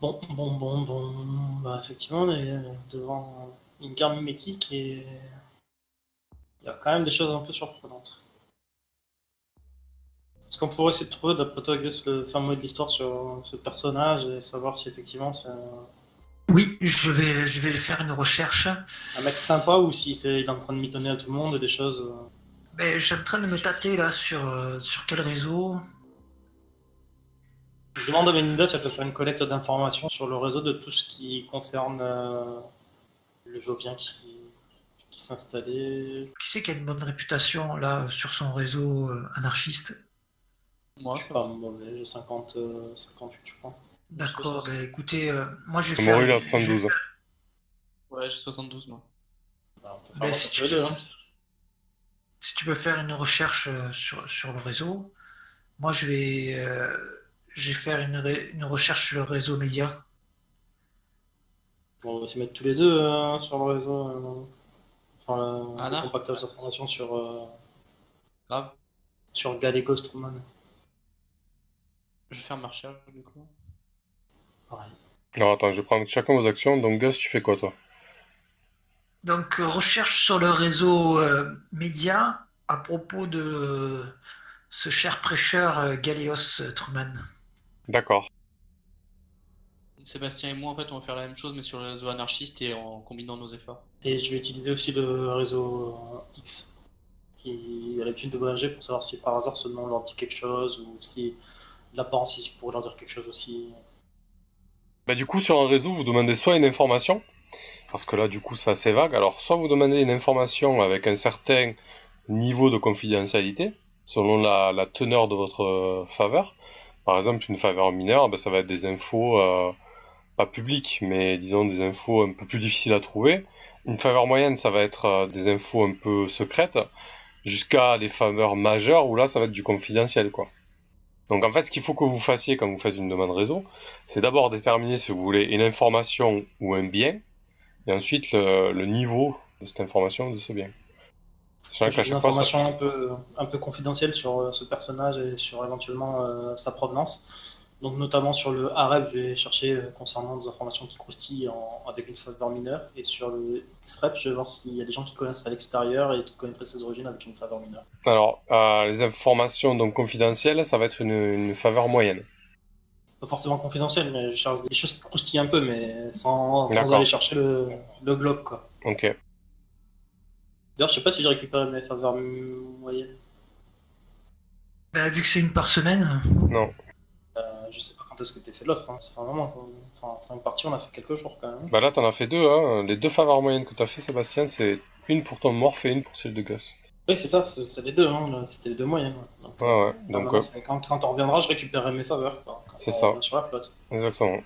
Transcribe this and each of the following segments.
Bon, bon, bon, bon. Bah, effectivement, on est devant une guerre mimétique et il y a quand même des choses un peu surprenantes. Est-ce qu'on pourrait essayer de trouver, d'après toi, Gus, le fin mot de l'histoire sur ce personnage et savoir si effectivement c'est un, Oui, je vais, je vais faire une recherche. un mec sympa ou si c'est il est en train de mitonner à tout le monde et des choses. euh, Mais je suis en train de me tâter là sur, euh, sur quel réseau. Je demande à Melinda si elle peut faire une collecte d'informations sur le réseau de tout ce qui concerne euh, le Jovien qui, qui s'est installé. Qui c'est qui a une bonne réputation là sur son réseau euh, anarchiste? Moi, Je suis pas mauvais, j'ai 50, euh, 58 je crois. D'accord, bah, écoutez, euh, moi je vais faire. il a je vais 72 ans. faire- Ouais, j'ai 72 moi. Bah, on peut faire bah, si, tu, hein. si tu peux faire une recherche euh, sur, sur le réseau, moi je vais, euh, je vais faire une, ré- une recherche sur le réseau média. Bon, on va se mettre tous les deux euh, sur le réseau. euh, enfin, le- Ah, le compactage d'informations sur, euh, Grave. sur Galego Stroman. Je vais faire ma recherche du coup. Pareil. Alors attends, je vais prendre chacun vos actions. Donc Gus, tu fais quoi toi? Donc, euh, recherche sur le réseau euh, média à propos de ce cher prêcheur euh, Galéos euh, Truman. D'accord. Sébastien et moi, en fait, on va faire la même chose, mais sur le réseau anarchiste et en combinant nos efforts. Et je vais utiliser aussi le réseau euh, X, qui a l'habitude de voyager pour savoir si par hasard ce nom leur dit quelque chose ou si l'apparence ici pourrait leur dire quelque chose aussi. Bah, du coup, sur un réseau, vous demandez soit une information, parce que là, du coup, c'est assez vague. Alors, soit vous demandez une information avec un certain niveau de confidentialité, selon la, teneur de votre euh, faveur. Par exemple, une faveur mineure, bah, ça va être des infos euh, pas publiques, mais disons des infos un peu plus difficiles à trouver. Une faveur moyenne, ça va être euh, des infos un peu secrètes, jusqu'à des faveurs majeures, où là, ça va être du confidentiel, quoi. Donc en fait, ce qu'il faut que vous fassiez quand vous faites une demande réseau, c'est d'abord déterminer si vous voulez une information ou un bien, et ensuite le, le niveau de cette information ou de ce bien. Chaque fois, ça- un peu, un peu confidentielles sur euh, ce personnage et sur éventuellement euh, sa provenance. Donc notamment sur le AREP, je vais chercher euh, concernant des informations qui croustillent en- avec une faveur mineure. Et sur le XREP, je vais voir s'il y a des gens qui connaissent à l'extérieur et qui connaîtraient ses origines avec une faveur mineure. Alors, euh, les informations donc confidentielles, ça va être une, une faveur moyenne. Pas forcément confidentielles, mais je cherche des choses qui croustillent un peu, mais sans, aller chercher le, le globe. Quoi. Ok. D'ailleurs, je sais pas si j'ai récupéré mes faveurs moyennes. Bah, vu que c'est une par semaine, Non. Je sais pas quand est-ce que t'es fait l'autre. Hein. Ça fait un moment. Enfin, cinq parties, on a fait quelques jours quand même. Bah là, t'en as fait deux. Hein. Les deux faveurs moyennes que t'as fait, Sébastien, c'est une pour ton morph et une pour celle de Gus. Oui, c'est ça, c'est les deux, hein, c'était les deux moyennes. ouais. Donc, Ouais, ouais. euh, Donc, maintenant, euh, quand, quand on reviendra, je récupérerai mes faveurs. C'est ça. Sur la flotte. exactement.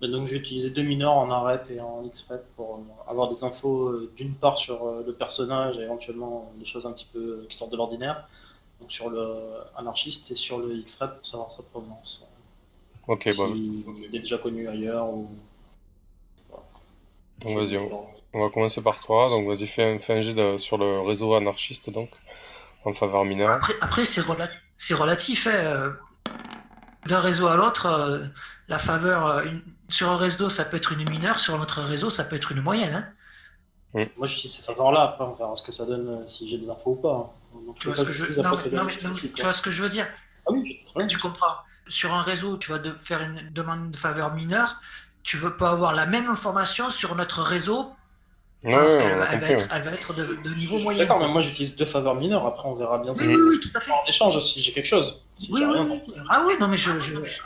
Et donc, j'ai utilisé deux mineurs en AREP et en XREP pour euh, avoir des infos euh, d'une part sur euh, le personnage et éventuellement des choses un petit peu qui sortent de l'ordinaire. Donc, sur le anarchiste et sur le XREP pour savoir sa provenance. Ok, bon. S'il est déjà connu ailleurs ou. Donc, vas-y, on, on va commencer par toi. Donc, vas-y, fais un, fais un jet de- sur le réseau anarchiste, donc, en faveur mineure. après, après c'est rela- c'est relatif. hein, euh, D'un réseau à l'autre, euh, la faveur, euh, une- sur un réseau, ça peut être une mineure, sur un autre réseau, ça peut être une moyenne. hein. Moi, j'utilise ces faveurs-là, après, on verra ce que ça donne si j'ai des infos ou pas. hein. Donc, Tu vois ce que je veux après, non, c'est mais- non, des mais- non, mais spécifiques, tu quoi. vois ce que je veux dire Ah oui. Tu comprends. Sur un réseau, tu vas de faire une demande de faveur mineure, tu veux pas avoir la même information sur notre réseau, Ouais, elle, va être, elle va être de, de niveau moyen. D'accord, mais moi j'utilise deux faveurs mineures, après on verra bien Oui, si oui, oui, tout à fait. en échange si j'ai quelque chose. Si Oui, oui, rien, oui. bon. Ah oui, non, mais je, je, je,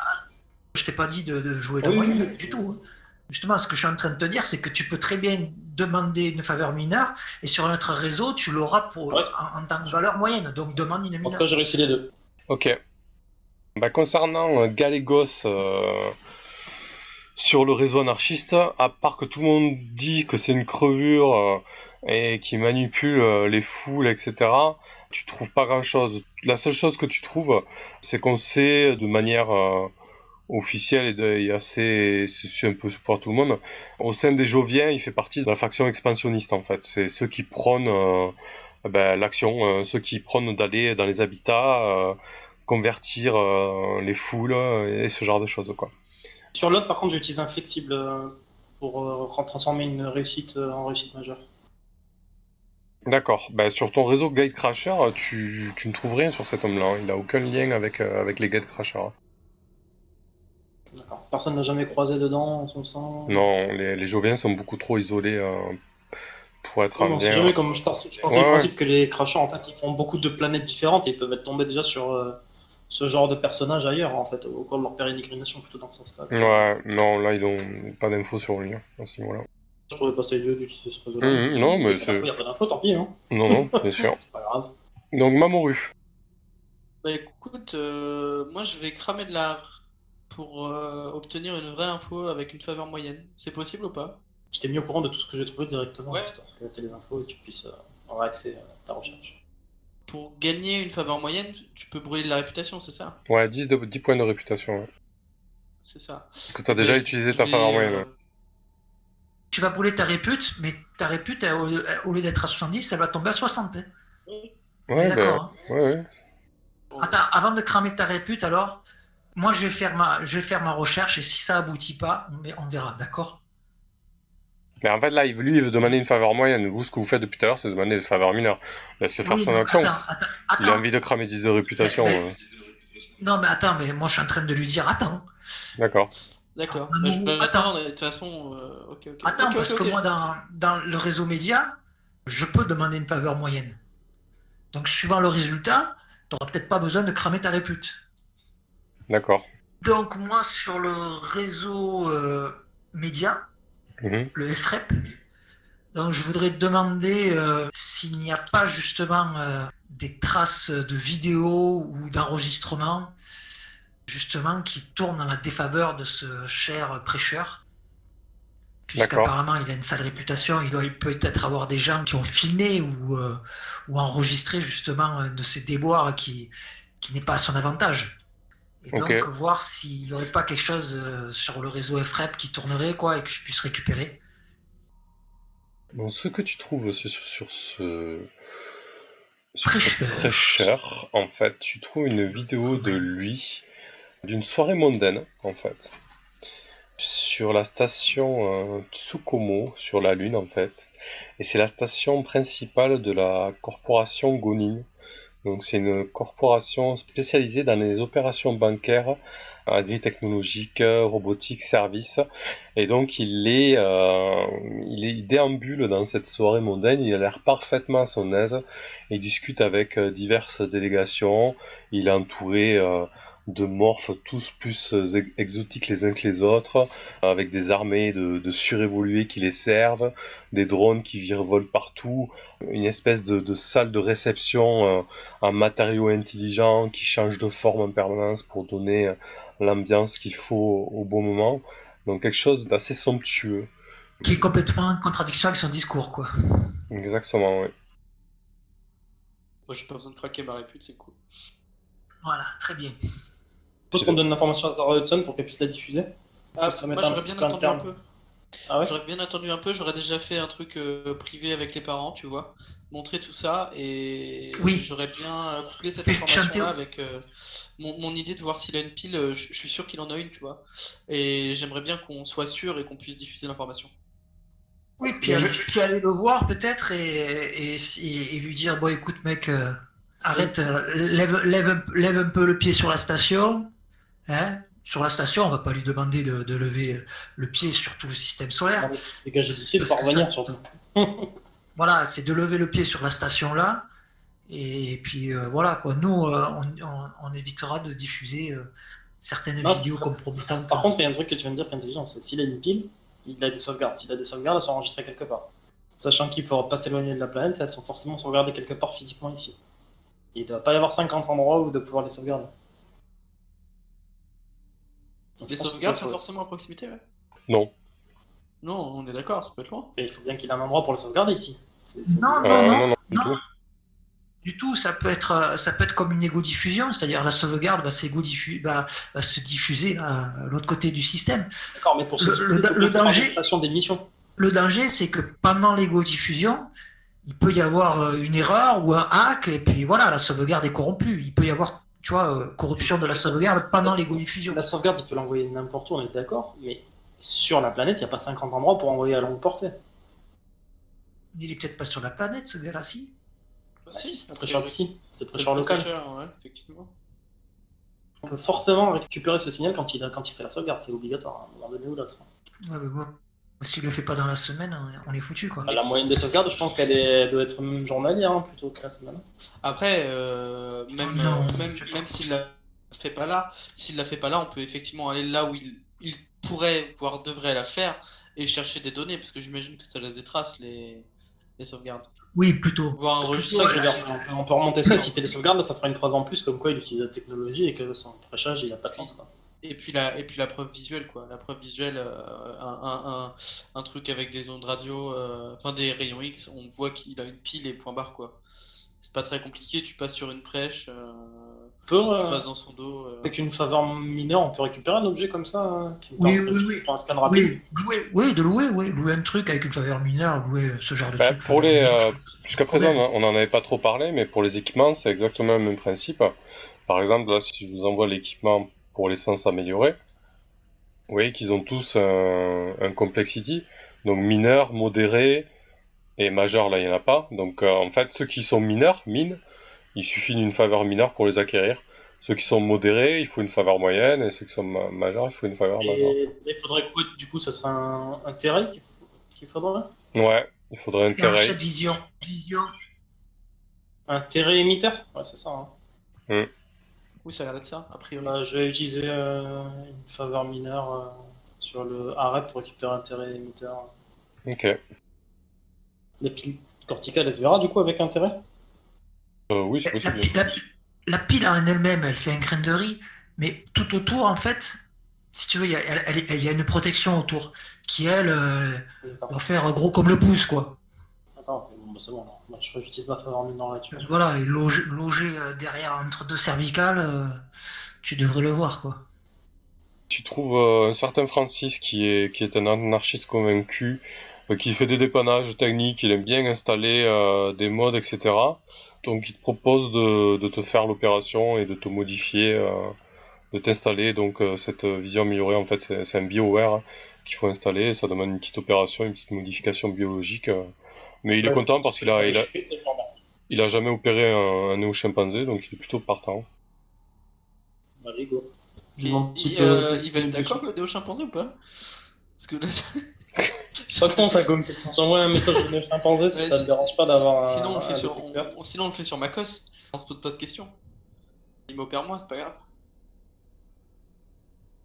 je t'ai pas dit de, de jouer de oui. du tout. hein. Justement, ce que je suis en train de te dire, c'est que tu peux très bien demander une faveur mineure et sur notre réseau, tu l'auras pour Ouais. en, en tant que valeur moyenne. Donc demande une En tout mineure. cas, j'ai réussi les deux. Ok. Bah, concernant euh, Galégos euh, sur le réseau anarchiste, à part que tout le monde dit que c'est une crevure euh, et qui manipule euh, les foules, etc., tu trouves pas grand-chose. La seule chose que tu trouves, c'est qu'on sait de manière euh, officiel et, de, et assez, c'est un peu pour tout le monde. Au sein des Joviens, il fait partie de la faction expansionniste en fait. C'est ceux qui prônent euh, ben, l'action, euh, ceux qui prônent d'aller dans les habitats, euh, convertir les foules et ce genre de choses quoi. Sur l'autre, par contre, j'utilise un flexible pour transformer une réussite en réussite majeure. D'accord. Ben, sur ton réseau Guide Crasher, tu, tu ne trouves rien sur cet homme-là. hein. Il n'a aucun lien avec, euh, avec les Guide Crashers. D'accord. Personne n'a jamais croisé dedans en son sein. Non, les, les Joviens sont beaucoup trop isolés euh, pour être c'est jamais comme je pense, je pense Ouais, du ouais. principe que les crashers en fait ils font beaucoup de planètes différentes et ils peuvent être tombés déjà sur euh, ce genre de personnages ailleurs en fait au cours de leur pérégrination plutôt dans ce sens-là. Ouais, non, là, ils n'ont pas d'infos sur lui, hein, à ce niveau-là. Je trouvais pas ça idiot d'utiliser ce réseau-là. Mhm, non, mais Il y a c'est- pas d'infos, il y a pas d'infos, tant pis, hein. Non, non, bien sûr. c'est pas grave. Donc, Mamoru. Bah écoute, euh, moi je vais cramer de l'art pour euh, obtenir une vraie info avec une faveur moyenne. C'est possible ou pas? Je t'ai mis au courant de tout ce que j'ai trouvé directement, Ouais. histoire que tu aies les infos et que tu puisses euh, avoir accès à ta recherche. Pour gagner une faveur moyenne, tu peux brûler de la réputation, c'est ça? Ouais, 10, de, 10 points de réputation. ouais. C'est ça. Parce que tu as déjà utilisé ta faveur euh, moyenne. ouais. Tu vas brûler ta répute, mais ta répute, au, lieu- au lieu d'être à 70, elle va tomber à 60. hein. Ouais, ben, D'accord. hein. ouais, ouais. Attends, avant de cramer ta répute, alors, moi je vais faire ma, je vais faire ma recherche et si ça aboutit pas, on, ver- on verra, d'accord? Mais en fait, là, lui, il veut demander une faveur moyenne. Vous, ce que vous faites depuis tout à l'heure, c'est demander des faveurs mineures. Laisse-le faire Oui, son non, action. attends, attends, Il a envie de cramer 10 de réputation. Mais- ouais. Non, mais attends, mais moi je suis en train de lui dire, attends, D'accord. D'accord. Ah, Bah, je non, peux attends. de toute façon. euh, ok, ok. attends, parce que moi dans, dans le réseau média, je peux demander une faveur moyenne. Donc suivant le résultat, tu n'auras peut-être pas besoin de cramer ta répute. D'accord. Donc moi sur le réseau euh, média, Mhm. le FREP. Donc je voudrais te demander euh, s'il n'y a pas justement euh, des traces de vidéos ou d'enregistrements justement qui tournent en la défaveur de ce cher prêcheur. Puisqu'apparemment il a une sale réputation, il doit peut-être avoir des gens qui ont filmé ou, ou enregistré justement de ses déboires qui, qui n'est pas à son avantage. Et donc voir s'il n'y aurait pas quelque chose euh, sur le réseau FREP qui tournerait quoi et que je puisse récupérer. Bon, ce que tu trouves sur, sur ce... Sur ce prêcheur, en fait, tu trouves une vidéo de lui, d'une soirée mondaine, en fait, sur la station euh, Tsukumo, sur la Lune, en fait. Et c'est la station principale de la corporation Gonin. Donc c'est une corporation spécialisée dans les opérations bancaires, agri-technologiques, robotiques, services. Et donc il est, euh, il est, il déambule dans cette soirée mondaine, il a l'air parfaitement à son aise, il discute avec euh, diverses délégations, il est entouré euh, de morphes tous plus euh, ex- exotiques les uns que les autres, avec des armées de, de surévolués qui les servent, des drones qui virevolent partout, une espèce de, de salle de réception euh, en matériaux intelligents qui change de forme en permanence pour donner euh, l'ambiance qu'il faut au bon moment. Donc quelque chose d'assez somptueux. qui est complètement en contradiction avec son discours, quoi. Exactement, oui. Moi j'ai pas besoin de craquer ma répute, c'est cool. Voilà, très bien. Je pense qu'on donne l'information à Sarah Hudson pour qu'elle puisse la diffuser. Ah, ça moi j'aurais bien attendu un peu. Ah ouais J'aurais bien attendu un peu, j'aurais déjà fait un truc euh, privé avec les parents, tu vois, montrer tout ça et Oui. j'aurais bien euh, couplé cette chanter- avec euh, mon, mon idée de voir s'il a une pile, je je suis sûr qu'il en a une, tu vois, et j'aimerais bien qu'on soit sûr et qu'on puisse diffuser l'information. Oui, puis, aller- puis aller le voir peut-être et, et, et- et lui dire bon écoute mec, euh, arrête, euh, lève, lève, un- lève un peu le pied sur la station. Hein sur la station, on va pas lui demander de, de lever le pied sur tout le système solaire. Dégagez d'ici, de pas revenir surtout. Voilà, c'est de lever le pied sur la station là. Et puis euh, voilà quoi. Nous, euh, on, on- on évitera de diffuser euh, certaines Non, vidéos compromettantes. Par contre, il y a un truc que tu viens de dire qui est intelligent, c'est s'il a une pile, il a des sauvegardes. S'il a des sauvegardes, elles sont enregistrées quelque part. Sachant qu'il ne pourra pas s'éloigner de la planète, elles sont forcément sauvegardées quelque part physiquement ici. Il ne doit pas y avoir 50 endroits où de pouvoir les sauvegarder. Donc, Les sauvegardes sont forcément à proximité, ouais. Non. Non, on est d'accord, ça peut être loin. Et il faut bien qu'il ait un endroit pour les sauvegarder ici. C'est- c'est- Non, Euh, non, non. non, non, du non. tout. du tout. Ça peut être, euh, ça peut être comme une égo-diffusion, c'est-à-dire la sauvegarde va, va, va se diffuser à l'autre côté du système. D'accord, mais pour ce le, le, le danger, des missions. Le danger, c'est que pendant l'égo-diffusion, il peut y avoir euh, une erreur ou un hack, et puis voilà, la sauvegarde est corrompue. Il peut y avoir, tu vois, euh, corruption de la sauvegarde pendant l'égo-diffusion. La sauvegarde, il peut l'envoyer n'importe où, on est d'accord, mais sur la planète, il n'y a pas 50 endroits pour envoyer à longue portée. Il est peut-être pas sur la planète, ce gars-là, si. Bah, si, c'est très cher ici. C'est très cher local. ouais, effectivement. On peut forcément récupérer ce signal quand il, quand il fait la sauvegarde, c'est obligatoire, à un moment donné ou l'autre. Ouais, mais bon. S'il le fait pas dans la semaine, on est foutu quoi. La moyenne de sauvegarde, je pense qu'elle doit être journalière hein, plutôt que la semaine. Après, euh, même, euh, même, même s'il la fait pas là, s'il la fait pas là, on peut effectivement aller là où il, il pourrait, voire devrait la faire et chercher des données, parce que j'imagine que ça laisse des traces les, les sauvegardes. Oui, plutôt. Voir un registre. on peut remonter ça, s'il fait des sauvegardes, ça fera une preuve en plus comme quoi il utilise la technologie et que son prêchage il a pas de sens. Quoi. Et puis la, et puis la preuve visuelle, quoi. La preuve visuelle, euh, un, un, un, truc avec des ondes radio, euh, enfin des rayons X, on voit qu'il a une pile et point barre, quoi. C'est pas très compliqué, tu passes sur une prêche, euh, pour, tu passes dans son dos. Avec une faveur mineure, on peut récupérer un objet comme ça hein, Oui, oui, oui. Un scan rapide. Oui, oui, de louer, oui. Louer un truc avec une faveur mineure, louer ce genre de bah, truc. Pour les, Jusqu'à présent, on n'en avait pas trop parlé, mais pour les équipements, c'est exactement le même principe. Par exemple, là, si je vous envoie l'équipement pour l'essence améliorée. Vous voyez qu'ils ont tous un, complexity, donc mineur, modéré et majeur, là il n'y en a pas. Donc euh, en fait, ceux qui sont mineurs, mine, il suffit d'une faveur mineure pour les acquérir. Ceux qui sont modérés, il faut une faveur moyenne, et ceux qui sont majeurs, il faut une faveur majeure. Il faudrait quoi Du coup, ça serait un, un terrain qu'il faudrait Ouais, il faudrait un terrain. vision. vision. Un terrain émetteur? Ouais, c'est ça. Hein. Hum. Oui, ça a l'air d'être ça, a priori. Bah, je vais utiliser euh, une faveur mineure euh, sur le arrêt pour récupérer un terrain émetteur. Ok. Les piles corticales, elle se verra du coup avec intérêt euh, Oui, c'est possible. La, pile en elle-même, elle fait un grain de riz, mais tout autour, en fait, si tu veux, il y, y, a une protection autour qui, elle, va faire gros comme le pouce, quoi. Bah, c'est bon, Moi, j'utilise ma faveur mineure là-dessus. Voilà, et logé, derrière entre deux cervicales, tu devrais le voir, quoi. Tu trouves un certain Francis qui est, qui est un anarchiste convaincu, euh, qui fait des dépannages techniques, il aime bien installer euh, des modes, etc. Donc il te propose de, de te faire l'opération et de te modifier, euh, de t'installer. Donc cette vision améliorée, en fait, c'est un BioWare hein, qu'il faut installer. Ça demande une petite opération, une petite modification biologique. Mais il est content parce qu'il a, il a, il a jamais opéré un, un néo-chimpanzé, donc il est plutôt partant. Allez, go. Il, euh, il va être d'accord avec le néo-chimpanzé ou pas? Parce que là... Pas ça comme question. J'envoie un message au néo-chimpanzé si ça ne dérange pas d'avoir un. Sinon, on le fait sur, sinon, on le fait sur Macos. On se pose pas de questions. Il m'opère moi, c'est pas grave.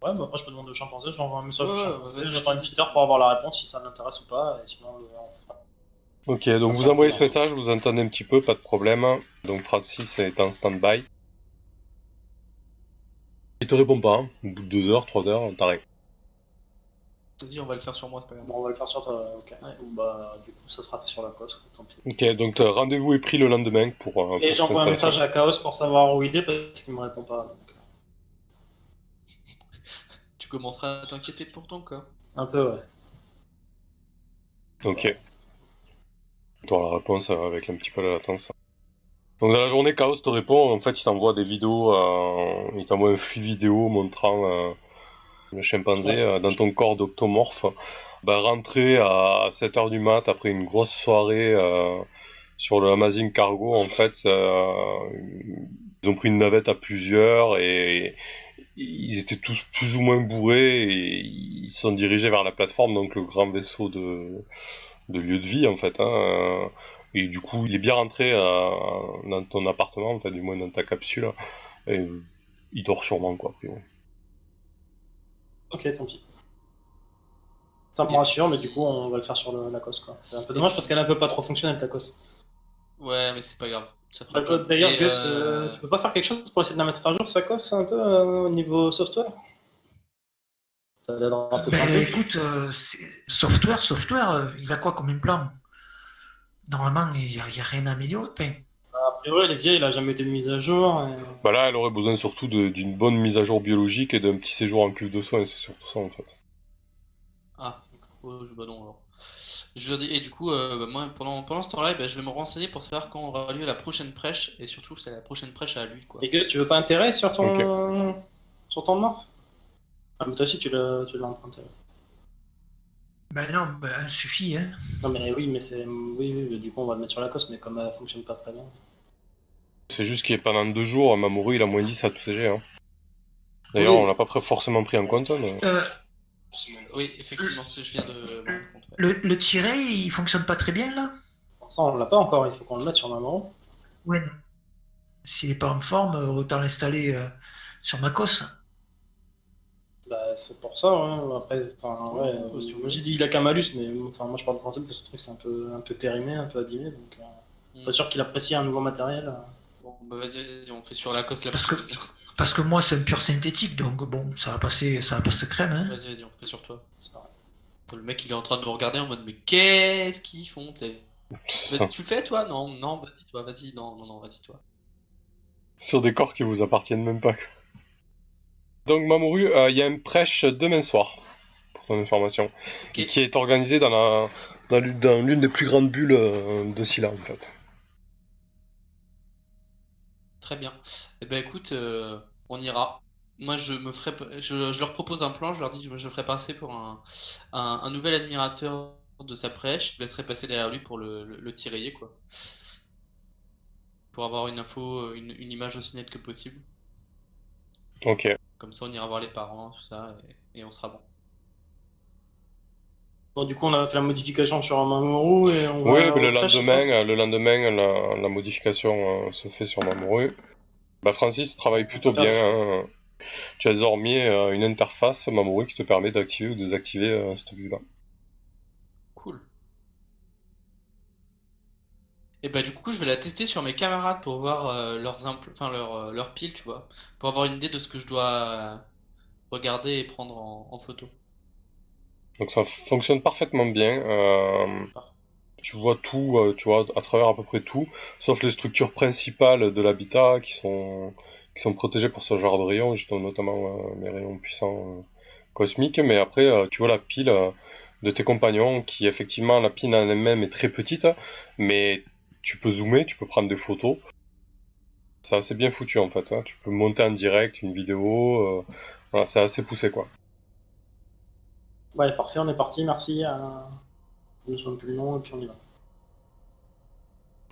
Ouais, bah après je peux demander au chimpanzé, je l'envoie un message au chimpanzé, j'attends une petite heure pour avoir la réponse si ça m'intéresse ou pas, et sinon on fera. Ok, donc vous envoyez ce message, vous entendez un petit peu, pas de problème. Donc Francis est en stand-by. Il te répond pas, hein. au bout de 2 heures, 3 heures, t'arrêtes. Vas-y, on va le faire sur moi, c'est pas grave. Bon, on va le faire sur toi, ok. Bah, du coup, ça sera fait sur la poste, tant pis. Ok, donc euh, rendez-vous est pris le lendemain pour. Euh, Et j'envoie un message à Chaos pour savoir où il est parce qu'il me répond pas. Donc... Euh. tu commenceras à t'inquiéter pour ton cas. Un peu, ouais. Ok la réponse euh, avec un petit peu de latence. Donc dans la journée, Chaos te répond, en fait il t'envoie des vidéos, euh, il t'envoie un flux vidéo montrant euh, le chimpanzé dans ton corps d'octomorphe bah, rentrer à 7h du mat après une grosse soirée sur le Amazing Cargo en fait ils ont pris une navette à plusieurs et ils étaient tous plus ou moins bourrés et ils sont dirigés vers la plateforme donc le grand vaisseau de de lieu de vie en fait. Hein, euh, et du coup, il est bien rentré euh, dans ton appartement, en fait, du moins dans ta capsule. Et il dort sûrement, quoi. Ok, tant pis. Ça me rassure, mais du coup, on va le faire sur le, la cos, quoi. C'est un peu dommage parce qu'elle est un peu pas trop fonctionnelle, ta cos. Ouais, mais c'est pas grave. Bah, d'ailleurs, Gus, euh, tu peux pas faire quelque chose pour essayer de la mettre à jour, sa cos, un peu, au niveau software? Écoute, euh, software, software, euh, il a quoi comme implant? Normalement, il n'y a, rien à améliorer. A Et ouais, les vieilles, il a jamais été mise à jour. Bah là, elle aurait besoin surtout d'une bonne mise à jour biologique et d'un petit séjour en cuve de soins, c'est surtout ça en fait. Ah, bah non alors. Je dis, et du coup, euh, bah, moi, pendant, pendant ce temps-là, bah, je vais me renseigner pour savoir quand aura lieu la prochaine prêche, et surtout, c'est la prochaine prêche à lui. Quoi. Et que tu veux pas intérêt sur ton, sur ton morph? Ah, mais toi aussi, tu l'as emprunté. Ben non, ben, suffit, hein. Non, mais oui, mais c'est. Oui, oui, du coup, on va le mettre sur la coste, mais comme elle fonctionne pas très bien. C'est juste qu'il est pendant deux jours, Mamoru, il a moins 10 à tout CG, hein. D'ailleurs, on l'a pas forcément pris en compte, mais... Euh... Oui, effectivement, je viens de. Le, le tiré, il fonctionne pas très bien là? Ça, on l'a pas encore, il faut qu'on le mette sur Mamoru. Ouais, non. S'il est pas en forme, autant l'installer euh, sur Macos. Bah, c'est pour ça, hein. après, enfin, ouais, moi j'ai dit il a qu'un malus, mais enfin, moi je parle du principe que ce truc c'est un peu, un peu périmé, un peu abîmé, donc euh, pas mm. sûr qu'il apprécie un nouveau matériel. Bon, bah vas-y, on fait sur la coste la parce que, parce que moi c'est un pur synthétique, donc bon, ça va passer, ça va passer crème. Hein. Vas-y, vas-y, on fait sur toi. Le mec il est en train de nous regarder en mode mais qu'est-ce qu'ils font Tu le fais toi? Non, non, vas-y toi, vas-y, non, non, non, vas-y toi. Sur des corps qui vous appartiennent même pas. Donc Mamoru, euh, il y a une prêche demain soir, pour ton information, qui est organisée dans la dans l'une des plus grandes bulles euh, de Scylla en fait. Très bien. Eh ben écoute, euh, on ira. Moi, je me ferai, je, leur propose un plan. Je leur dis, je, je ferai passer pour un, un, nouvel admirateur de sa prêche. Je laisserai passer derrière lui pour le, le, quoi. Pour avoir une info, une, une image aussi nette que possible. Ok. Comme ça, on ira voir les parents, tout ça, et, on sera bon. Bon, du coup, on a fait la modification sur Mamoru et on Oui, le, lendemain, le lendemain, la, modification euh, se fait sur Mamoru. Bah, Francis travaille plutôt bien. Hein. Tu as désormais euh, une interface Mamoru qui te permet d'activer ou désactiver euh, cette vue-là. Et bah du coup je vais la tester sur mes camarades pour voir euh, leurs euh, leur pile, tu vois, pour avoir une idée de ce que je dois euh, regarder et prendre en, photo. Donc ça fonctionne parfaitement bien. tu vois tout, tu vois à travers à peu près tout, sauf les structures principales de l'habitat qui sont qui sont protégées pour ce genre de rayons, notamment les rayons puissants cosmiques. Mais après, tu vois la pile de tes compagnons qui effectivement la pile en elle-même est très petite, mais tu peux zoomer, tu peux prendre des photos. C'est assez bien foutu en fait. Hein. Tu peux monter en direct une vidéo. Euh, voilà, c'est assez poussé quoi. Ouais, parfait, on est parti, merci. Euh... Je plus long et puis on y va.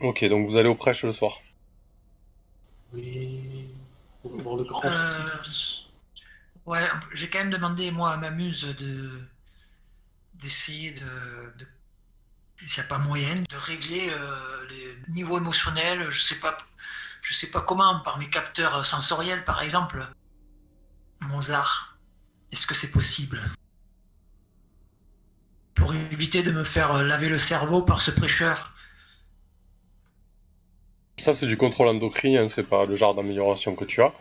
Ok, donc vous allez au prêche le soir. Oui. Pour voir le grand euh... Ouais, j'ai quand même demandé moi à ma muse de d'essayer de, de il n'y a pas moyen de régler euh, les niveaux émotionnels, je sais pas, je sais pas comment, par mes capteurs sensoriels par exemple. Mozart, est-ce que c'est possible? Pour éviter de me faire laver le cerveau par ce prêcheur. Ça c'est du contrôle endocrinien, hein, c'est pas le genre d'amélioration que tu as.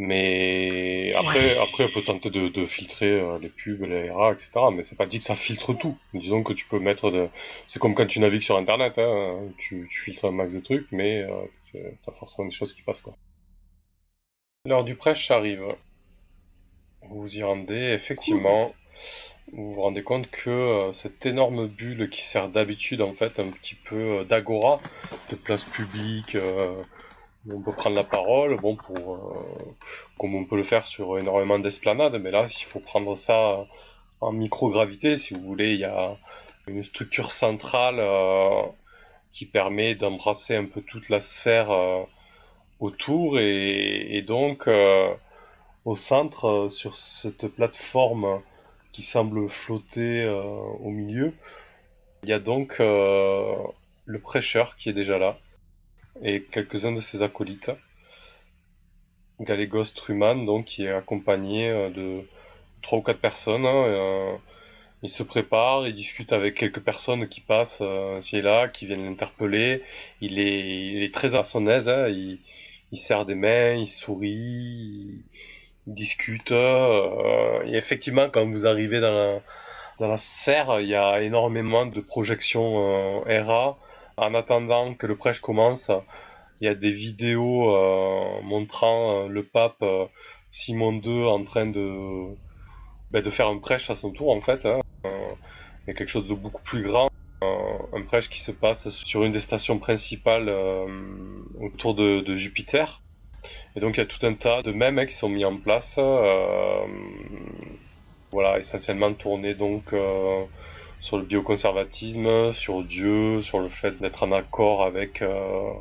Mais après, après, on peut tenter de, filtrer euh, les pubs, les RA, etc. Mais c'est pas dit que ça filtre tout. Disons que tu peux mettre de. C'est comme quand tu navigues sur Internet, hein. tu, filtres un max de trucs, mais euh, tu as forcément des choses qui passent, quoi. L'heure du prêche arrive. Vous vous y rendez, effectivement. Vous vous rendez compte que euh, cette énorme bulle qui sert d'habitude, en fait, un petit peu d'agora, de place publique on peut prendre la parole, bon, pour, euh, comme on peut le faire sur énormément d'esplanades, mais là, il faut prendre ça en microgravité, si vous voulez, il y a une structure centrale euh, qui permet d'embrasser un peu toute la sphère euh, autour, et, donc, au centre, sur cette plateforme qui semble flotter au milieu, il y a donc le prêcheur qui est déjà là et quelques-uns de ses acolytes. Galégos Truman, donc, qui est accompagné euh, de trois ou quatre personnes. Hein, euh, il se prépare, il discute avec quelques personnes qui passent euh, et là, qui viennent l'interpeller. Il est, très à son aise, hein, il, serre des mains, il sourit, il, discute. et effectivement, quand vous arrivez dans la, dans la sphère, il y a énormément de projections RA en attendant que le prêche commence, il y a des vidéos montrant le pape Simon II en train de, ben, de faire un prêche à son tour en fait. Hein. il y a quelque chose de beaucoup plus grand un prêche qui se passe sur une des stations principales autour de, Jupiter. Et donc il y a tout un tas de mèmes qui sont mis en place, euh, voilà, essentiellement tournés donc euh, sur le bioconservatisme, sur Dieu, sur le fait d'être en accord avec euh,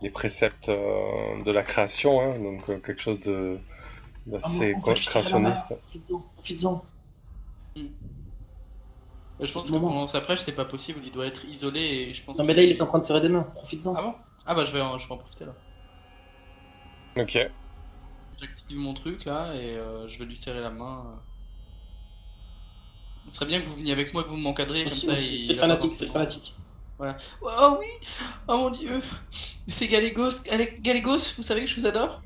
les préceptes de la création, hein, donc quelque chose de d'assez ah, créationniste. Profites-en. Hmm. Je pense que pendant sa prêche, c'est pas possible, il doit être isolé et je pense. Non, mais là, il est en train de serrer des mains, profites-en. Ah bon? Ah bah, je vais, en, je vais en profiter là. Ok. J'active mon truc là et euh, je vais lui serrer la main. Ce serait bien que vous veniez avec moi, que vous m'encadrez. Comme ça, il, fait fanatique, fait fanatique. Voilà. Oh oui Oh mon dieu C'est Galégos, Galégos, vous savez que je vous adore?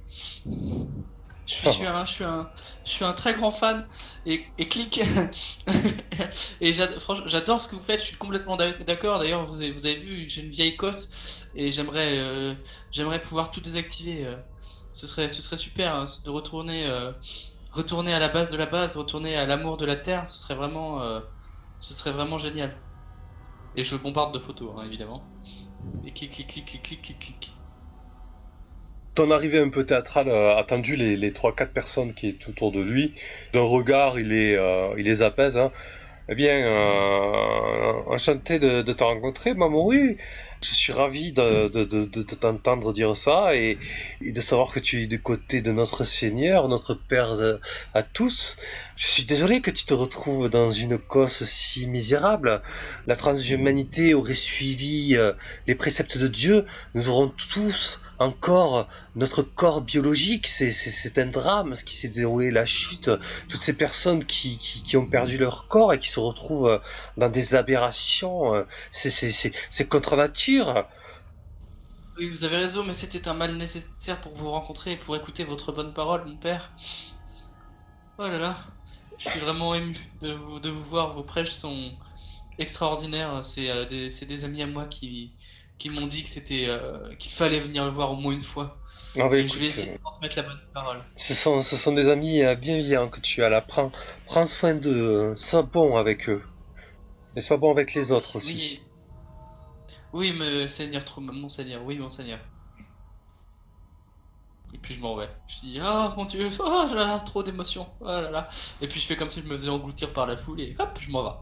Je suis, un, je, suis un, je suis un très grand fan et, et clique. et franchement, j'adore ce que vous faites, je suis complètement d'accord. D'ailleurs, vous avez, vous avez vu, j'ai une vieille cosse et j'aimerais euh, j'aimerais pouvoir tout désactiver. Euh ce serait, ce serait super hein, de retourner, euh, retourner à la base de la base, retourner à l'amour de la terre. Ce serait vraiment, euh, ce serait vraiment génial. Et je bombarde de photos, hein, évidemment. Et clic, clic, clic, clic, clic, clic, clic. Ton arrivée un peu théâtrale a attendu les, les 3-4 personnes qui est autour de lui. D'un regard, il, est, euh, il les apaise. Hein. Eh bien, enchanté de, de te rencontrer, Mamoru. Je suis ravi de, t'entendre dire ça et, de savoir que tu es du côté de notre Seigneur, notre Père à tous. Je suis désolé que tu te retrouves dans une cause si misérable. La transhumanité aurait suivi euh, les préceptes de Dieu. Nous aurons tous encore notre corps biologique, c'est un drame ce qui s'est déroulé, la chute, toutes ces personnes qui, qui, ont perdu leur corps et qui se retrouvent dans des aberrations, euh, c'est contre nature. Oui, vous avez raison, mais c'était un mal nécessaire pour vous rencontrer et pour écouter votre bonne parole, mon père. Oh là là, je suis vraiment ému de vous, de vous voir, vos prêches sont extraordinaires, c'est euh, des, des amis à moi qui, qui m'ont dit que c'était euh, qu'il fallait venir le voir au moins une fois. Ah et je vais essayer de transmettre la bonne parole. Ce sont, ce sont des amis euh, bienveillants que tu as là. Prends, prends soin d'eux, sois bon avec eux. Et sois bon avec les autres aussi. Oui, oui mais Seigneur, mon Seigneur, oui, mon Seigneur. Et puis je m'en vais. Je dis, oh mon dieu, oh, j'ai trop d'émotions. Oh. Et puis je fais comme si je me faisais engloutir par la foule et hop, je m'en vais.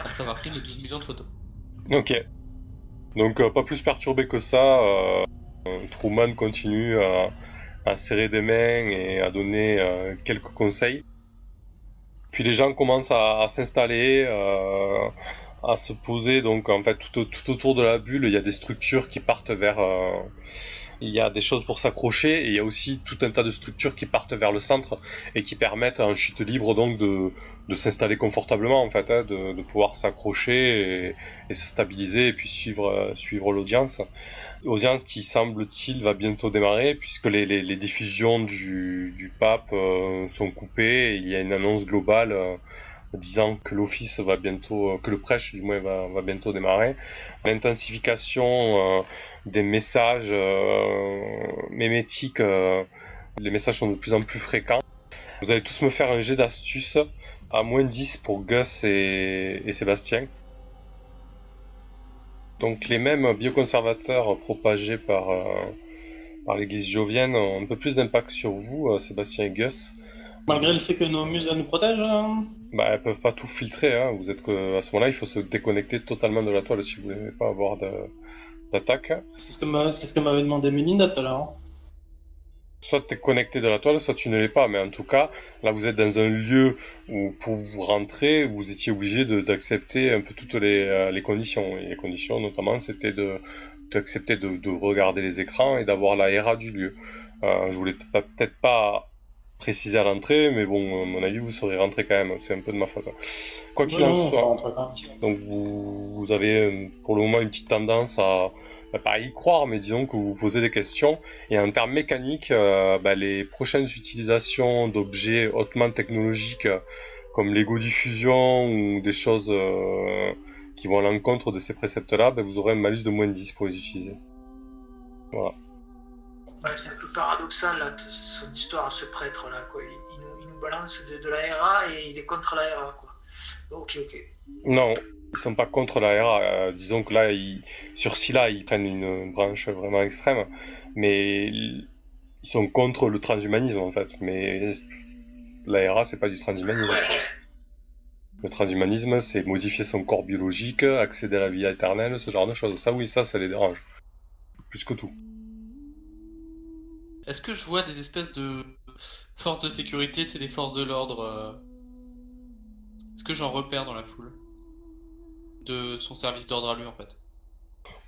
Après avoir pris les 12 millions de photos. Ok. Donc euh, pas plus perturbé que ça, euh, Truman continue à, serrer des mains et à donner euh, quelques conseils. Puis les gens commencent à, s'installer, à se poser. Donc en fait tout, tout, autour de la bulle, il y a des structures qui partent vers il y a des choses pour s'accrocher et il y a aussi tout un tas de structures qui partent vers le centre et qui permettent à un chute libre donc de, de s'installer confortablement en fait, hein, de, de, pouvoir s'accrocher et, se stabiliser et puis suivre, euh, suivre l'audience. Audience qui semble-t-il va bientôt démarrer puisque les, les, diffusions du, du pape euh, sont coupées et il y a une annonce globale euh, disant que l'office va bientôt, euh, que le prêche du moins va, va bientôt démarrer. L'intensification euh, des messages euh, mémétiques, les messages sont de plus en plus fréquents. Vous allez tous me faire un jet d'astuce à moins 10 pour Gus et, et Sébastien. Donc les mêmes bioconservateurs propagés par, par l'église jovienne ont un peu plus d'impact sur vous, Sébastien et Gus. Malgré le fait que nos muses nous protègent hein Bah, elles peuvent pas tout filtrer. Hein. Vous êtes que à ce moment-là, il faut se déconnecter totalement de la toile si vous voulez pas avoir d'attaque. C'est ce que ce m'avait demandé Melinda tout à l'heure. Soit tu es connecté de la toile, soit tu ne l'es pas. Mais en tout cas, là, vous êtes dans un lieu où pour vous rentrer, vous étiez obligé d'accepter un peu toutes les, euh, les, conditions. Et les conditions, notamment, c'était de d'accepter de, de, regarder les écrans et d'avoir la RA du lieu. Euh, je voulais peut-être pas préciser à l'entrée, mais bon, à mon avis, vous serez rentré quand même. C'est un peu de ma faute. Quoi qu'il en soit, donc vous, avez euh, pour le moment une petite tendance à pas y croire, mais disons que vous posez des questions. Et en termes mécaniques, euh, bah, les prochaines utilisations d'objets hautement technologiques comme l'ego diffusion ou des choses euh, qui vont à l'encontre de ces préceptes-là, bah, vous aurez un malus de moins 10 pour les utiliser. Voilà. C'est un peu paradoxal, là, son histoire, ce prêtre-là. Quoi. Il, nous, il, balance de, de, la RA et il est contre la RA. Quoi. Ok, ok. Non, ils sont pas contre la RA. Euh, disons que là, ils, sur Scylla, ils prennent une branche vraiment extrême, mais ils sont contre le transhumanisme en fait. Mais la RA, c'est pas du transhumanisme. Le transhumanisme, c'est modifier son corps biologique, accéder à la vie éternelle, ce genre de choses. Ça, oui, ça, ça les dérange. Plus que tout. Est-ce que je vois des espèces de forces de sécurité, c'est des forces de l'ordre euh, Est-ce que j'en repère dans la foule De son service d'ordre à lui, en fait?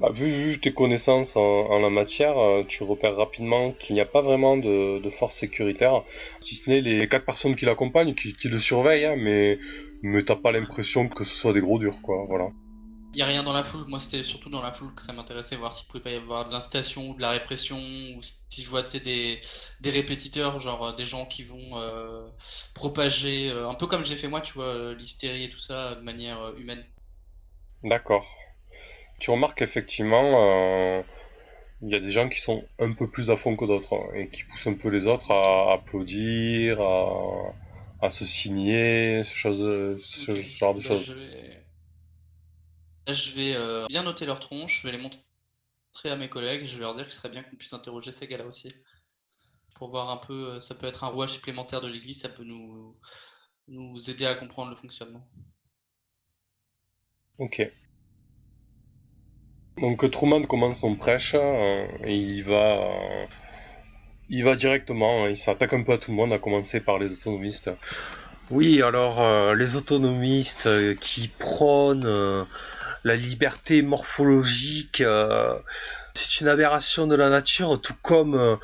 Bah, vu, tes connaissances en, la matière, euh, tu repères rapidement qu'il n'y a pas vraiment de, de force sécuritaire, si ce n'est les quatre personnes qui l'accompagnent, qui, le surveillent, hein, mais, mais t'as pas l'impression que ce soit des gros durs, quoi, voilà. Il n'y a rien dans la foule. Moi, c'était surtout dans la foule que ça m'intéressait, voir s'il pouvait pas y avoir de l'incitation ou de la répression, ou si je vois des, des répétiteurs, genre euh, des gens qui vont euh, propager, euh, un peu comme j'ai fait moi, tu vois, l'hystérie et tout ça, de manière humaine. D'accord. Tu remarques effectivement, il y a des gens qui sont un peu plus à fond que d'autres, hein, et qui poussent un peu les autres à applaudir, à, se signer, ce, genre de bah, choses je vais euh, bien noter leur tronche, je vais les montrer à mes collègues, je vais leur dire qu'il serait bien qu'on puisse interroger ces gars-là aussi. Pour voir un peu, euh, ça peut être un rouage supplémentaire de l'église, ça peut nous, nous aider à comprendre le fonctionnement. Ok. Donc Truman commence son prêche euh, et il va, il va directement, il s'attaque un peu à tout le monde, à commencer par les autonomistes. Oui, alors les autonomistes qui prônent la liberté morphologique, euh, c'est une aberration de la nature, tout comme, euh,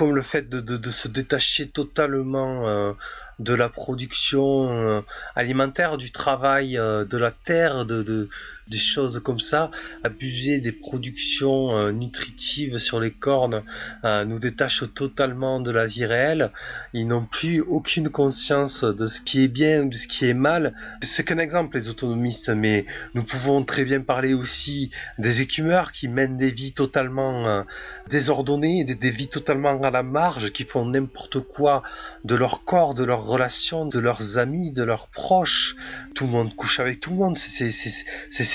le fait de, se détacher totalement euh, de la production alimentaire, du travail de la terre, de, des choses comme ça, abuser des productions euh, nutritives sur les cornes euh, nous détache totalement de la vie réelle. Ils n'ont plus aucune conscience de ce qui est bien ou de ce qui est mal. C'est qu'un exemple, les autonomistes, mais nous pouvons très bien parler aussi des écumeurs qui mènent des vies totalement euh, désordonnées, des, des, vies totalement à la marge, qui font n'importe quoi de leur corps, de leurs relations, de leurs amis, de leurs proches. Tout le monde couche avec tout le monde. C'est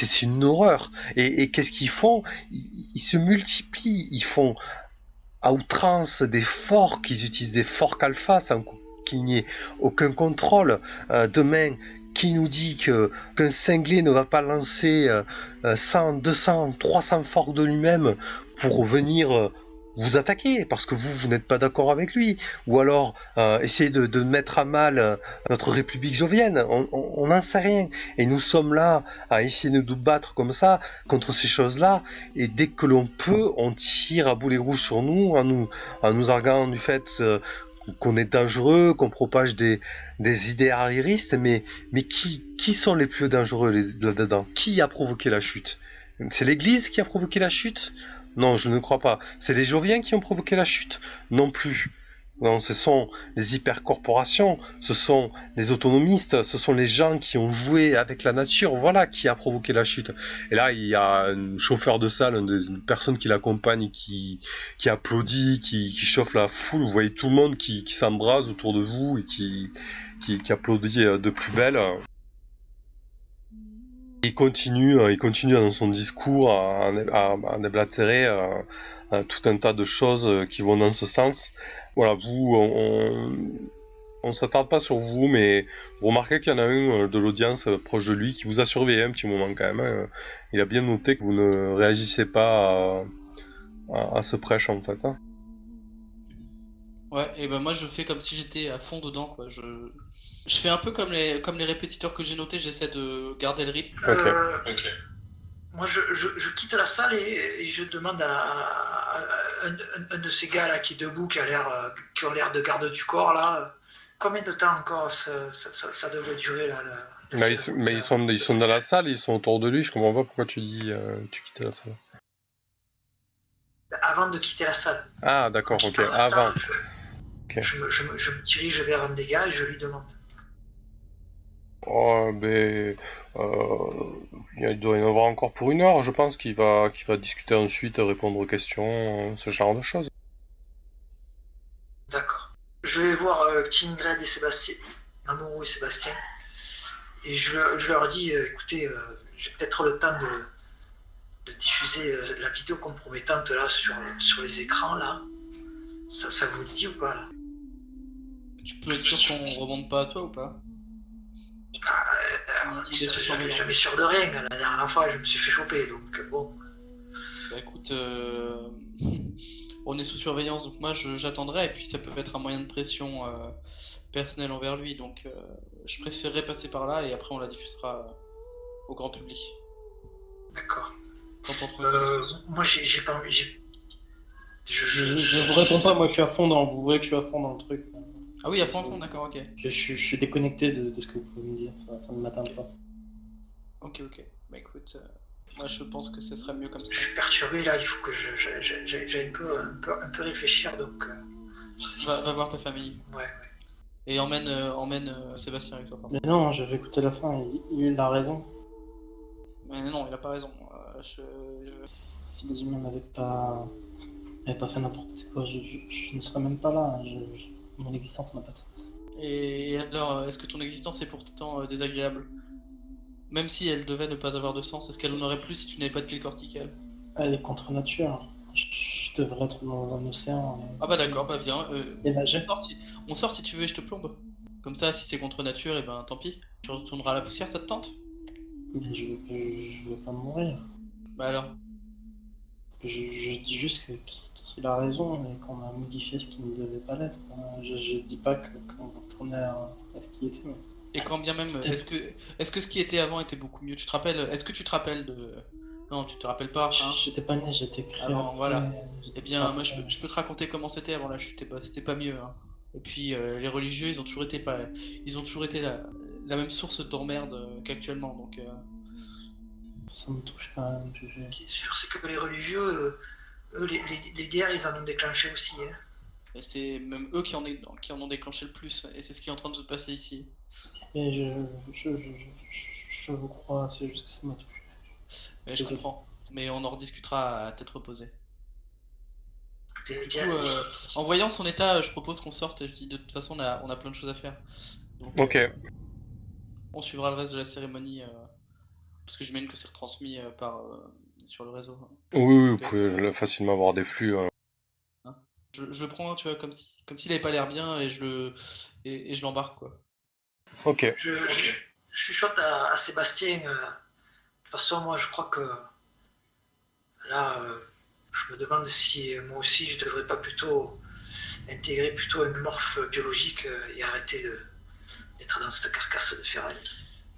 c'est une horreur. Et, qu'est-ce qu'ils font? Ils, se multiplient, ils font à outrance des forks, ils utilisent des forks alpha sans qu'il n'y ait aucun contrôle. Euh, demain, qui nous dit que qu'un cinglé ne va pas lancer 100, 200, 300 forks de lui-même pour venir euh, vous attaquer parce que vous, vous n'êtes pas d'accord avec lui, ou alors euh, essayer de, de, mettre à mal euh, notre République jovienne. On n'en sait rien. Et nous sommes là à essayer de nous battre comme ça contre ces choses-là. Et dès que l'on peut, on tire à boulet rouges sur nous en nous, en nous arguant du fait euh, qu'on est dangereux, qu'on propage des, des idées arriéristes. Mais, mais qui, qui sont les plus dangereux là-dedans? Qui a provoqué la chute? C'est l'Église qui a provoqué la chute? Non, je ne crois pas. C'est les Joviens qui ont provoqué la chute Non plus. Non, ce sont les hypercorporations, ce sont les autonomistes, ce sont les gens qui ont joué avec la nature, voilà qui a provoqué la chute. Et là, il y a un chauffeur de salle, une personne qui l'accompagne, qui, qui applaudit, qui, chauffe la foule. Vous voyez tout le monde qui, s'embrase autour de vous et qui, qui, qui applaudit de plus belle. Il continue, euh, il continue dans son discours à, à, déblatérer euh, tout un tas de choses euh, qui vont dans ce sens. Voilà, vous, on, on s'attarde pas sur vous, mais vous remarquez qu'il y en a un de l'audience proche de lui qui vous a surveillé un petit moment quand même. Hein. Il a bien noté que vous ne réagissez pas à, ce prêche en fait. Hein. Ouais, et ben moi je fais comme si j'étais à fond dedans quoi. Je fais un peu comme les, comme les répétiteurs que j'ai notés, j'essaie de garder le rythme. Euh, moi, je, je, quitte la salle et, je demande à, un, de ces gars là qui est debout, qui a l'air, euh, qui ont l'air de garde du corps là. Combien de temps encore ça, ça, devrait durer là mais, ils, sont, ils sont dans la salle, ils sont autour de lui. Je comprends pas pourquoi tu dis euh, tu quittes la salle. Avant de quitter la salle. Ah d'accord, ok. Avant. je, je, me dirige vers un des gars et je lui demande. Oh, ben, euh, il doit y en avoir encore pour une heure, je pense, qu'il va, qu'il va discuter ensuite, répondre aux questions, ce genre de choses. D'accord. Je vais voir euh, Kingred et Sébastien, Mamoru et Sébastien, et je, leur dis, euh, écoutez, euh, j'ai peut-être le temps de, de diffuser la vidéo compromettante là sur, sur les écrans là. Ça, ça vous dit ou pas là? Tu peux être sûr qu'on remonte pas à toi ou pas? Ah, jamais sûr de rien. La dernière fois, je me suis fait choper, donc bon. Bah écoute, on est sous surveillance, donc moi j'attendrai, et puis ça peut être un moyen de pression euh, personnelle envers lui, donc euh, je préférerais passer par là, et après on la diffusera euh, au grand public. D'accord. Euh, moi j'ai pas Je, je, vous réponds pas, moi je suis à fond dans, vous voyez que je suis à fond dans le truc. Ah oui, à fond, à fond, d'accord, ok. Je, suis déconnecté de, ce que vous pouvez me dire, ça, ça ne m'atteint pas. Ok, ok. Bah écoute, moi, je pense que ce serait mieux comme ça. Je suis perturbé là, il faut que j'aille un peu, un, peu, un peu réfléchir donc. Euh. Va, va, voir ta famille. Ouais, ouais. Et emmène, euh, emmène euh, Sébastien avec toi. Mais non, je vais écouter la fin, il, il a raison. Mais non, il a pas raison. Je, Si les humains n'avaient pas, pas fait n'importe quoi, je, ne serais même pas là. Mon existence n'a pas de sens. Et alors, est-ce que ton existence est pourtant désagréable? Même si elle devait ne pas avoir de sens, est-ce qu'elle en aurait plus si tu n'avais pas de pile corticale? Elle est contre nature. Je devrais être dans un océan. Ah bah d'accord, bah viens. Euh, et nager. On sort, si... tu veux et je te plombe. Comme ça, si c'est contre nature, et eh ben tant pis. Tu retourneras à la poussière, ça te tente? Mais je, je, veux pas mourir. Bah alors? Je, dis juste qu'il a raison et qu'on a modifié ce qui ne devait pas l'être. Je, je dis pas qu'on retournait à, à, ce qui était. Mais... Et quand bien même, est-ce que, est que ce qui était avant était beaucoup mieux? Tu te rappelles Est-ce que tu te rappelles de Non, tu te rappelles pas. Hein? J'étais pas né, j'étais créé. Avant, voilà. Eh bien, moi, je peux, je peux, te raconter comment c'était avant la chute. C'était pas, c'était pas mieux. Hein. Et puis, euh, les religieux, ils ont toujours été pas, ils ont toujours été la, la même source d'emmerde euh, qu'actuellement. Donc. Euh. Ça me touche quand même. Ce qui est sûr, c'est que les religieux, eux, les, les, guerres, ils en ont déclenché aussi. Hein. C'est même eux qui en, qui en ont déclenché le plus, et c'est ce qui est en train de se passer ici. Et je, je, je, je, vous crois, c'est juste que ça m'a touché. je comprends, mais on en rediscutera à tête reposée. Du coup, euh, en voyant son état, je propose qu'on sorte. Je dis de toute façon, on a, on a plein de choses à faire. ok. Euh, on suivra le reste de la cérémonie euh, parce que je mène que c'est retransmis par sur le réseau. Oui, oui vous pouvez facilement avoir des flux. Hein. Hein je, je, le prends, tu vois, comme si, comme s'il avait pas l'air bien et je le et, et je l'embarque quoi. Ok. Je, je, chuchote à, Sébastien. Euh, de toute façon, moi, je crois que là, euh, je me demande si moi aussi, je devrais pas plutôt intégrer plutôt un morphe biologique euh, et arrêter d'être dans cette carcasse de ferraille.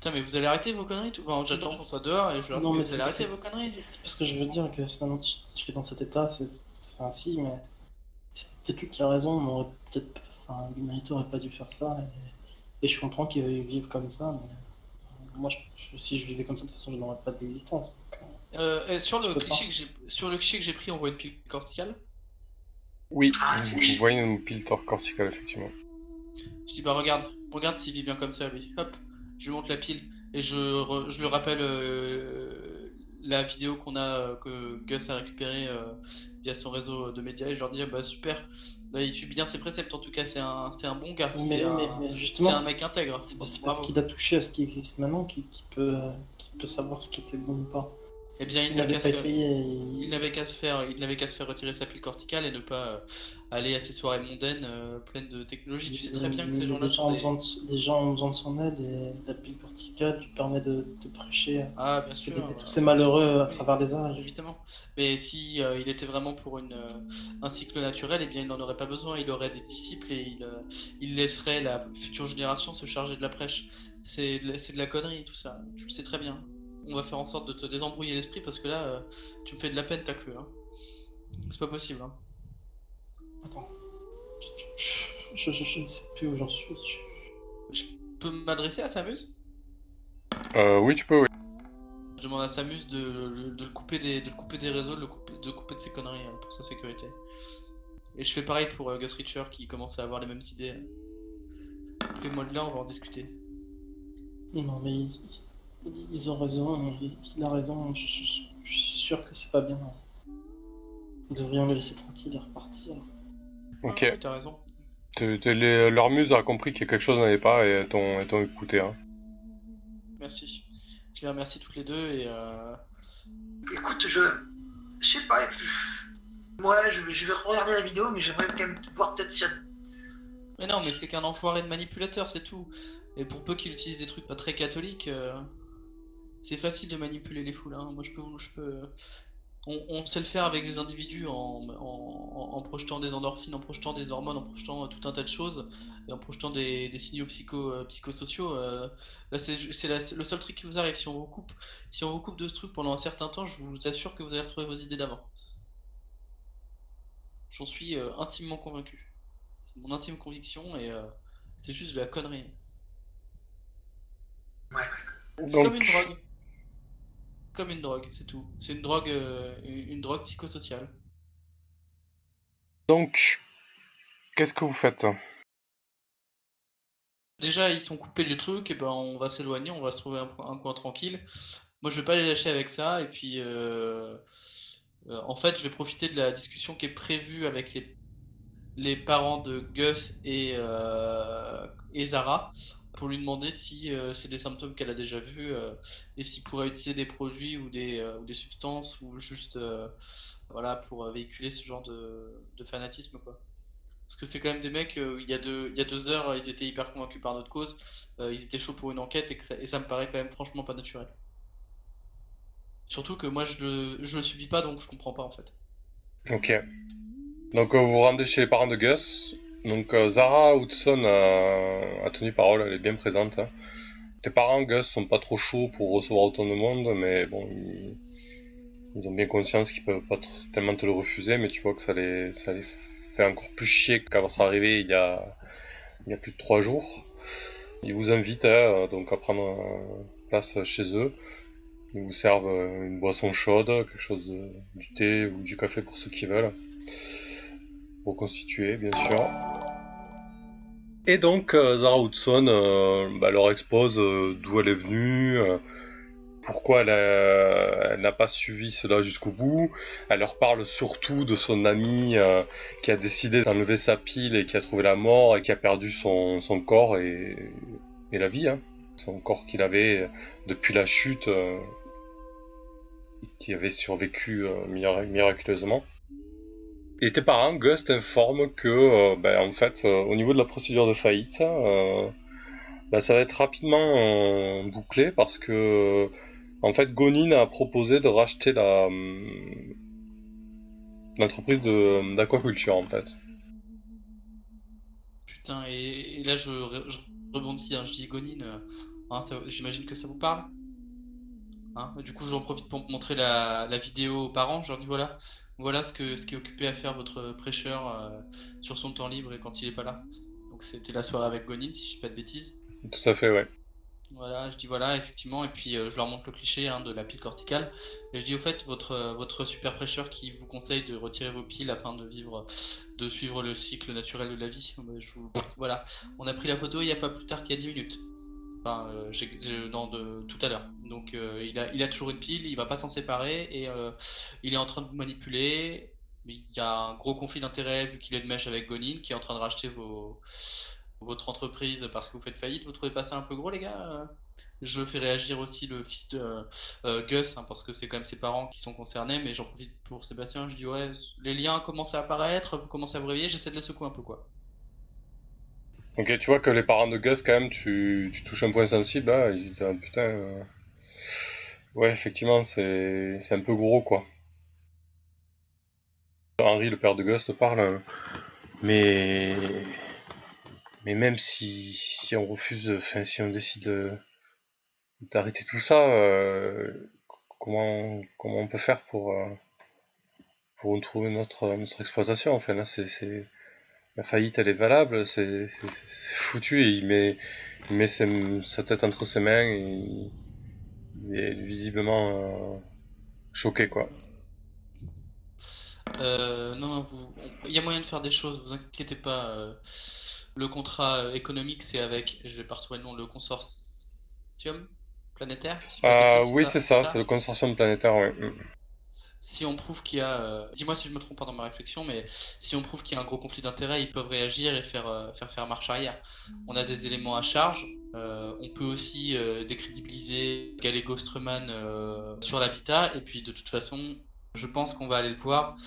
Putain, mais vous allez arrêter vos conneries tout J'attends qu'on soit dehors et je leur dis mais vous allez arrêter vos conneries. C'est parce que je veux dire que maintenant tu es dans cet état, c'est ainsi, mais c'est peut-être lui qui a raison, on aurait peut-être. Enfin, l'humanité aurait pas dû faire ça. Et je comprends qu'ils vivent comme ça, mais euh, moi, si je vivais comme ça, de toute façon, je n'aurais pas d'existence. Euh, euh sur, le cliché que j'ai, sur le cliché que j'ai pris, on voit une pile corticale? Oui, ah, vous voyez une pile corticale, effectivement. Je dis, bah regarde, regarde s'il vit bien comme ça, lui. Hop, je lui montre la pile et je, je lui rappelle euh, la vidéo qu'on a, que Gus a récupérée via son réseau de médias et je leur dis, bah super, bah, il suit bien ses préceptes, en tout cas, c'est un, c'est un bon gars. C'est un, un, mec intègre. C'est parce qu'il a touché à ce qui existe maintenant qu'il peut, peut savoir ce qui était bon ou pas. Eh bien, il n'avait qu'à se, il... faire, il n'avait qu'à se faire retirer sa pile corticale et ne pas euh, aller à ces soirées mondaines euh, pleines de technologie. Tu sais très bien que ces gens-là sont des... gens ont besoin de son aide et la pile corticale lui permet de, de prêcher. Ah, bien sûr. tous ces malheureux à travers les âges. Évidemment. Mais si euh, il était vraiment pour une, un cycle naturel, eh bien, il n'en aurait pas besoin. Il aurait des disciples et il, il laisserait la future génération se charger de la prêche. C'est de, de la connerie tout ça. Tu le sais très bien on va faire en sorte de te désembrouiller l'esprit parce que là, euh, tu me fais de la peine ta queue. Hein. C'est pas possible. Hein. Attends. Je, ne sais plus où j'en suis. Je peux m'adresser à Samus? Euh, oui, tu peux, oui. Je demande à Samus de, de, le couper des, de couper des réseaux, de le couper, de, couper de ses conneries hein, pour sa sécurité. Et je fais pareil pour euh, Gus Richer qui commence à avoir les mêmes idées. Fais-moi de là, on va en discuter. Non, mais ils ont raison, il a raison, je, suis sûr que c'est pas bien. Nous devrions le laisser tranquille et repartir. Ok. t'as raison. leur muse a compris que quelque chose n'allait pas et t'ont écouté. Hein. Merci. Je les remercie toutes les deux et. Euh... Écoute, je. Je sais pas. Moi, je, je, vais regarder la vidéo, mais j'aimerais quand même voir peut-être si. Mais non, mais c'est qu'un enfoiré de manipulateur, c'est tout. Et pour peu qu'il utilise des trucs pas très catholiques, euh, c'est facile de manipuler les foules. Hein. Moi, je peux, je peux, on, sait le faire avec des individus en, projetant des endorphines, en projetant des hormones, en projetant tout un tas de choses, et en projetant des, signaux psycho, euh, psychosociaux. Euh, là, c'est le seul truc qui vous arrive. Si on vous coupe, si on vous coupe de ce truc pendant un certain temps, je vous assure que vous allez retrouver vos idées d'avant. J'en suis euh, intimement convaincu. C'est mon intime conviction et c'est juste de la connerie. C'est comme une drogue comme une drogue, c'est tout. C'est une drogue, euh, une drogue psychosociale. Donc, qu'est-ce que vous faites? Déjà, ils sont coupés du truc, et ben on va s'éloigner, on va se trouver un, coin tranquille. Moi, je vais pas les lâcher avec ça, et puis euh, euh, en fait, je vais profiter de la discussion qui est prévue avec les, les parents de Gus et, et Zara pour lui demander si euh, c'est des symptômes qu'elle a déjà vus euh, et s'il pourrait utiliser des produits ou des, euh, ou des substances ou juste voilà pour véhiculer ce genre de, de fanatisme quoi. Parce que c'est quand même des mecs, il, y a deux, il y a deux heures, ils étaient hyper convaincus par notre cause, ils étaient chauds pour une enquête et, ça, et ça me paraît quand même franchement pas naturel. Surtout que moi je, je le subis pas donc je comprends pas en fait. Ok. Donc vous vous rendez chez les parents de Gus, donc euh, Zara Hudson a, tenu parole, elle est bien présente. Hein. Tes parents, Gus, sont pas trop chauds pour recevoir autant de monde, mais bon, ils, ont bien conscience qu'ils peuvent pas tellement te le refuser, mais tu vois que ça les, fait encore plus chier qu'à votre arrivée il y a, plus de trois jours. Ils vous invitent hein, donc à prendre place chez eux. Ils vous servent une boisson chaude, quelque chose du thé ou du café pour ceux qui veulent reconstituer, bien sûr. Et donc, euh, Zara Hudson euh, bah, leur expose euh, d'où elle est venue, pourquoi elle n'a pas suivi cela jusqu'au bout. Elle leur parle surtout de son ami qui a décidé d'enlever sa pile et qui a trouvé la mort et qui a perdu son, corps et, la vie. Hein. Son corps qu'il avait depuis la chute, qui avait survécu miraculeusement. Et tes parents, Gus, t'informe que, euh, ben, en fait, euh, au niveau de la procédure de faillite, euh, ben, ça va être rapidement bouclé parce que, en fait, Gonin a proposé de racheter la l'entreprise d'aquaculture, en fait. Putain, et, là je, rebondis, hein, je dis Gonin, hein, j'imagine que ça vous parle hein Du coup, j'en profite pour montrer la, la vidéo aux parents. Je leur dis voilà, voilà ce, que, ce qui est occupé à faire votre prêcheur euh, sur son temps libre et quand il est pas là. Donc c'était la soirée avec Gonin, si je dis pas de bêtises. Tout à fait, ouais. Voilà, je dis voilà, effectivement, et puis euh, je leur montre le cliché hein, de la pile corticale. Et je dis au fait, votre, votre super prêcheur qui vous conseille de retirer vos piles afin de vivre, de suivre le cycle naturel de la vie. Je vous... Voilà, on a pris la photo il n'y a pas plus tard qu'il y a 10 minutes. Enfin, euh, dans de, tout à l'heure. Donc euh, il, a, il a toujours une pile, il va pas s'en séparer et euh, il est en train de vous manipuler. Il y a un gros conflit d'intérêts vu qu'il est de mèche avec Gonin qui est en train de racheter vos, votre entreprise parce que vous faites faillite. Vous trouvez pas ça un peu gros, les gars Je fais réagir aussi le fils de Gus hein, parce que c'est quand même ses parents qui sont concernés. Mais j'en profite pour Sébastien. Je dis ouais, les liens commencent à apparaître, vous commencez à vous réveiller. J'essaie de les secouer un peu quoi. Ok, tu vois que les parents de Gus, quand même, tu, touches un point sensible, ils disent, ah, putain... Euh, ouais, effectivement, c'est un peu gros, quoi. Henri, le père de Gus, te parle, hein. mais... Mais même si, si on refuse, enfin, si on décide d'arrêter tout ça, euh, comment, comment on peut faire pour, euh, pour retrouver notre, notre exploitation Enfin, là, c'est la faillite elle est valable, c'est foutu et il met, il met sa tête entre ses mains et il est visiblement euh, choqué quoi. Euh, non, vous, il y a moyen de faire des choses, vous inquiétez pas. Euh, le contrat économique c'est avec, je vais pas retrouver le nom, le consortium planétaire ah, Oui, c'est ça, c'est le consortium planétaire, ouais. Si on prouve qu'il y a, euh, dis-moi si je me trompe dans ma réflexion, mais si on prouve qu'il y a un gros conflit d'intérêts, ils peuvent réagir et faire, euh, faire faire marche arrière. On a des éléments à charge. Euh, on peut aussi décrédibiliser Gallego Struman sur l'habitat. Et puis de toute façon, je pense qu'on va aller le voir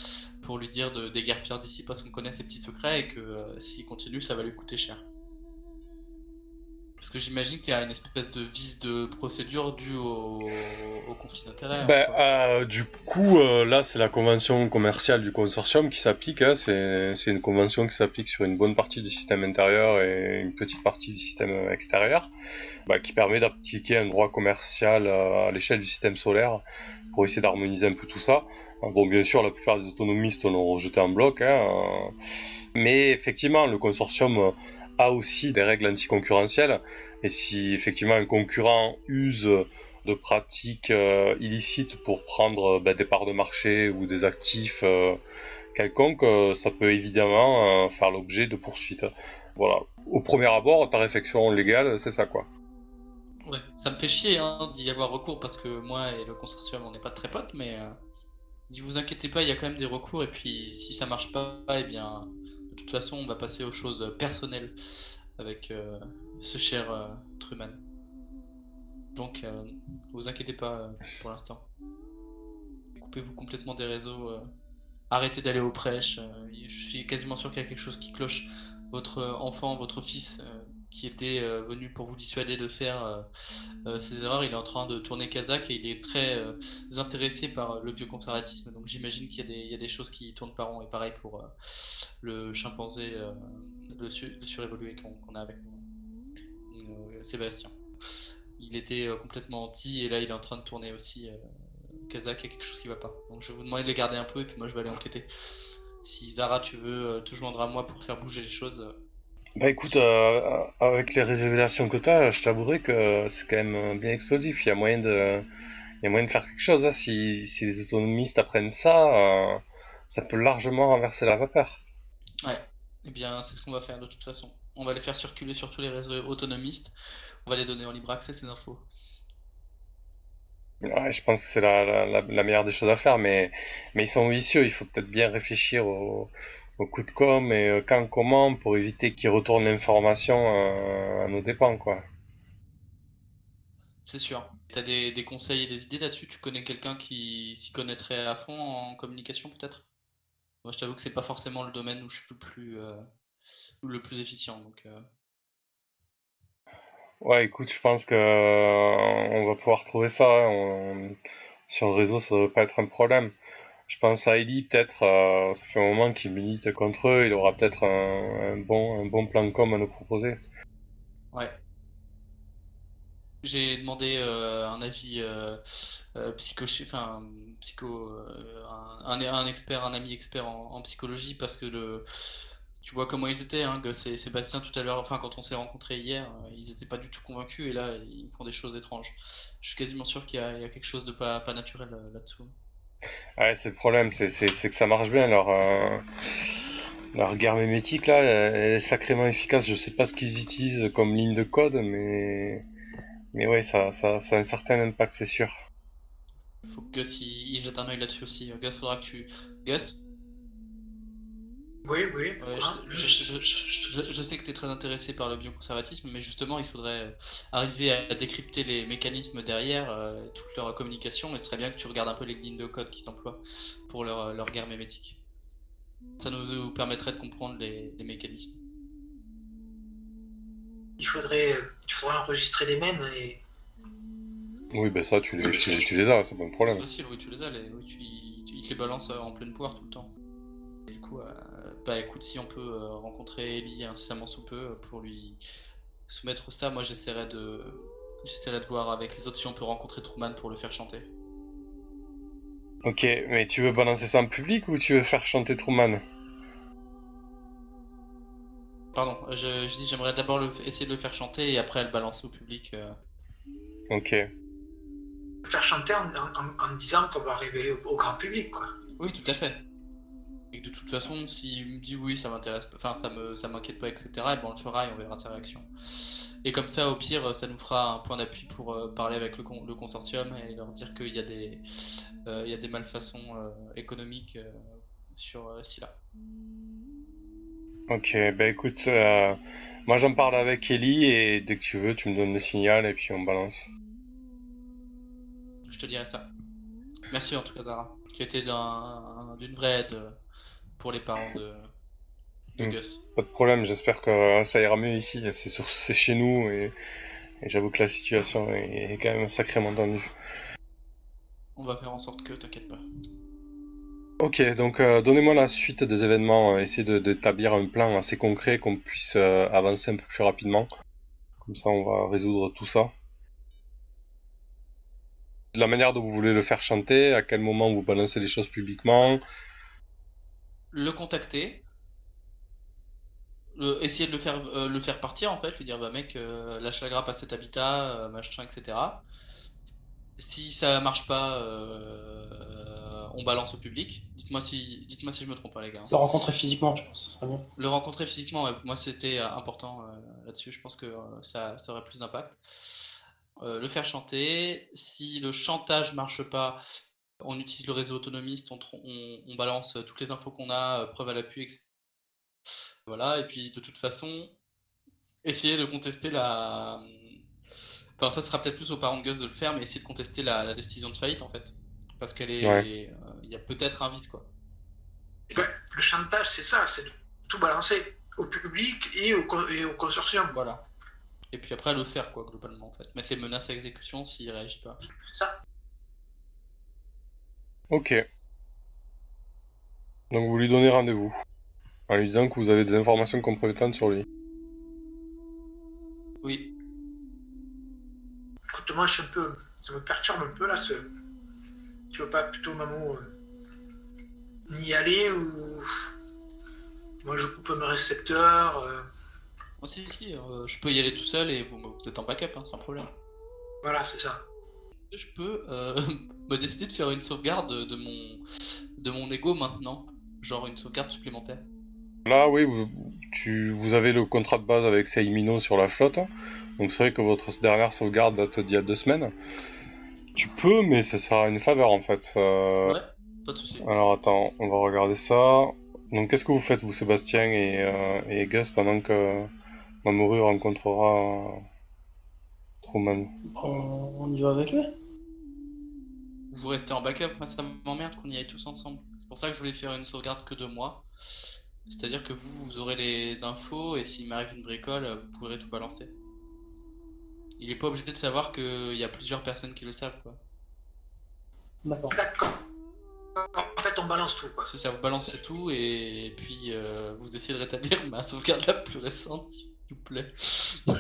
pour lui dire de déguerpir d'ici parce qu'on connaît ses petits secrets et que s'il continue, ça va lui coûter cher. Parce que j'imagine qu'il y a une espèce de vice de procédure due au, conflit d'intérêts. Ben, euh, du coup, euh, là, c'est la convention commerciale du consortium qui s'applique. Hein. C'est une convention qui s'applique sur une bonne partie du système intérieur et une petite partie du système extérieur, bah, qui permet d'appliquer un droit commercial euh, à l'échelle du système solaire pour essayer d'harmoniser un peu tout ça. Bon, bien sûr, la plupart des autonomistes l'ont rejeté en bloc, hein, mais effectivement, le consortium a aussi des règles anticoncurrentielles. Et si effectivement un concurrent use de pratiques euh, illicites pour prendre bah, des parts de marché ou des actifs euh, quelconques, euh, ça peut évidemment faire l'objet de poursuites. Voilà. Au premier abord, ta réflexion légale, c'est ça quoi. Ouais, ça me fait chier hein, d'y avoir recours parce que moi et le consortium on n'est pas très potes, mais ne vous inquiétez pas, il y a quand même des recours et puis si ça marche pas, eh bien toute façon, on va passer aux choses personnelles avec euh, ce cher euh, Truman. Donc, euh, vous inquiétez pas pour l'instant. Coupez-vous complètement des réseaux. arrêtez d'aller aux prêches. je suis quasiment sûr qu'il y a quelque chose qui cloche. Votre enfant, votre fils, qui était euh, venu pour vous dissuader de faire euh, euh, ces erreurs, il est en train de tourner Kazakh et il est très intéressé par le bioconservatisme. Donc j'imagine qu'il y, a des choses qui tournent par rond. Et pareil pour le chimpanzé le, surévolué qu'on a avec nous, Sébastien. Il était complètement anti et là il est en train de tourner aussi. Kazakh, il y a quelque chose qui va pas. Donc je vais vous demander de les garder un peu et puis moi je vais aller enquêter. Si Zara, tu veux te joindre à moi pour faire bouger les choses, bah écoute, euh, avec les révélations que tu as, je t'avouerai que c'est quand même bien explosif. Il y a moyen de, il y a moyen de faire quelque chose. Hein. Si, si les autonomistes apprennent ça, euh, ça peut largement renverser la vapeur. Ouais, et eh bien c'est ce qu'on va faire de toute façon. On va les faire circuler sur tous les réseaux autonomistes. On va les donner en libre accès ces infos. Ouais, je pense que c'est la, la, la, meilleure des choses à faire, mais, mais ils sont vicieux. Il faut peut-être bien réfléchir au, au coup de com et euh, quand comment pour éviter qu'ils retournent l'information euh, à nos dépens quoi. C'est sûr. Tu as des, conseils et des idées là-dessus? Tu connais quelqu'un qui s'y connaîtrait à fond en communication peut-être? Moi je t'avoue que c'est pas forcément le domaine où je suis le plus, euh, le plus efficient. Donc, Ouais écoute je pense que on va pouvoir trouver ça. Hein. Sur le réseau ça devrait pas être un problème. Je pense à Eli, peut-être, euh, ça fait un moment qu'il milite contre eux, il aura peut-être un, bon, un bon plan com à nous proposer. Ouais. J'ai demandé euh, un avis euh, psycho, enfin, psycho, un, expert, un ami expert en, psychologie, parce que tu vois comment ils étaient, hein, Sébastien tout à l'heure, enfin quand on s'est rencontrés hier, ils n'étaient pas du tout convaincus et là ils font des choses étranges. Je suis quasiment sûr qu'il y, a quelque chose de pas, naturel là-dessous. Ouais, c'est le problème, c'est que ça marche bien. Leur, euh, guerre mémétique, là, elle est sacrément efficace. Je sais pas ce qu'ils utilisent comme ligne de code, mais, mais ouais, ça, ça, a un certain impact, c'est sûr. Faut que Gus il, jette un oeil là-dessus aussi. Gus, faudra que tu. Gus oui, oui. je, sais que tu es très intéressé par le bioconservatisme, mais justement, il faudrait arriver à décrypter les mécanismes derrière euh, toute leur communication, et ce serait bien que tu regardes un peu les lignes de code qu'ils emploient pour leur, leur, guerre mémétique. Ça nous permettrait de comprendre les, mécanismes. Il faudrait, tu faudrait enregistrer les mêmes et. Oui, ben ça, tu les, tu, les as, c'est pas un problème. C'est facile, oui, tu les as, les, oui, tu, ils te les balances en pleine poire tout le temps. Et du coup, euh, bah écoute, si on peut euh, rencontrer Ellie incessamment sous peu euh, pour lui soumettre ça, moi j'essaierai de j'essaierai de voir avec les autres si on peut rencontrer Truman pour le faire chanter. Ok, mais tu veux balancer ça en public ou tu veux faire chanter Truman? Pardon, je, dis j'aimerais d'abord essayer de le faire chanter et après le balancer au public. Euh. Ok. Faire chanter en, en, disant qu'on va révéler au, grand public, quoi. Oui, tout à fait. Et que de toute façon, s'il me dit oui, ça m'intéresse, enfin ça me, ça m'inquiète pas, etc. Et ben on le fera et on verra sa réaction. Et comme ça, au pire, ça nous fera un point d'appui pour euh, parler avec le, le, consortium et leur dire qu'il y a des, euh, il y a des malfaçons euh, économiques sur Scylla. Ok, bah écoute, moi j'en parle avec Ellie et dès que tu veux, tu me donnes le signal et puis on balance. Je te dirai ça. Merci en tout cas, Zara. Tu étais d'une vraie aide pour les parents de, mm. Gus. Pas de problème, j'espère que ça ira mieux ici. C'est chez nous et, j'avoue que la situation est, quand même sacrément tendue. On va faire en sorte que, t'inquiète pas. Ok, donc euh, donnez-moi la suite des événements, euh, essayez d'établir un plan assez concret qu'on puisse euh, avancer un peu plus rapidement. Comme ça, on va résoudre tout ça. De la manière dont vous voulez le faire chanter, à quel moment vous balancez les choses publiquement, le contacter, essayer de le faire, euh, le faire partir en fait, lui dire bah mec, euh, lâche la grappe à cet habitat, euh, machin, etc. Si ça marche pas, on balance au public. Dites-moi si, dites-moi si je me trompe pas les gars. Le rencontrer physiquement, je pense, que ça serait mieux. Le rencontrer physiquement, moi c'était important là-dessus. Je pense que ça, ça, aurait plus d'impact. le faire chanter. Si le chantage marche pas, on utilise le réseau autonomiste, on, balance euh, toutes les infos qu'on a, euh, preuve à l'appui, etc. Voilà, et puis de toute façon, essayer de contester la. Enfin, ça sera peut-être plus aux parents de Gus de le faire, mais essayer de contester la, décision de faillite en fait. Parce qu'elle est. Euh, il y a peut-être un vice quoi. le chantage, c'est ça, c'est de tout balancer au public et au, consortium. Voilà. Et puis après, le faire quoi, globalement en fait. Mettre les menaces à exécution s'il réagit pas. C'est ça. Ok. Donc vous lui donnez rendez-vous. En lui disant que vous avez des informations compromettantes sur lui. Oui. Écoute, moi je suis un peu. Ça me perturbe un peu là ce. Tu veux pas plutôt, maman, euh, n'y aller ou. Moi je coupe mes récepteurs. Euh... Oh, si, si, euh, je peux y aller tout seul et vous, vous êtes en backup, hein, sans problème. Voilà, c'est ça je peux euh, me décider de faire une sauvegarde de mon, de mon ego maintenant Genre une sauvegarde supplémentaire Là, oui, vous, tu, vous avez le contrat de base avec Seimino sur la flotte. Donc c'est vrai que votre dernière sauvegarde date d'il y a deux semaines. Tu peux, mais ça sera une faveur en fait. Euh, ouais, pas de soucis. Alors attends, on va regarder ça. Donc qu'est-ce que vous faites, vous, Sébastien et, euh, et Gus, pendant que Mamoru rencontrera Truman on y va avec lui vous restez en backup. Moi, ça m'emmerde qu'on y aille tous ensemble. C'est pour ça que je voulais faire une sauvegarde que de moi. C'est-à-dire que vous, vous aurez les infos et s'il m'arrive une bricole, vous pourrez tout balancer. Il est pas obligé de savoir qu'il y a plusieurs personnes qui le savent, quoi. D'accord. En fait, on balance tout, quoi. C'est ça, vous balancez tout et puis euh, vous essayez de rétablir ma sauvegarde la plus récente, s'il vous plaît. ouais.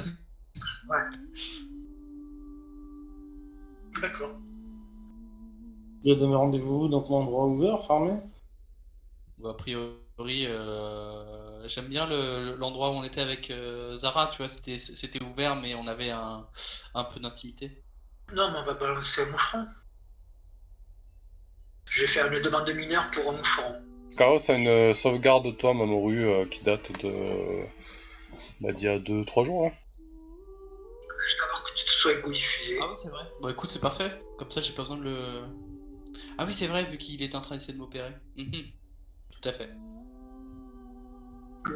D'accord. Il y a des rendez-vous dans un endroit ouvert, fermé? Bah, A priori, euh, j'aime bien l'endroit où on était avec euh, Zara, tu vois, c'était ouvert, mais on avait un, peu d'intimité. Non, mais on va balancer un moucheron. Je vais faire une demande de mineur pour un moucheron. Chaos a une sauvegarde de toi, Mamoru, euh, qui date de. Bah, d'il y a 2-3 jours, là. Juste avant que tu te sois diffusé. Ah oui, c'est vrai. Bon, écoute, c'est parfait. Comme ça, j'ai pas besoin de le. Ah oui, c'est vrai, vu qu'il est en train d'essayer de m'opérer. Mhm. Tout à fait.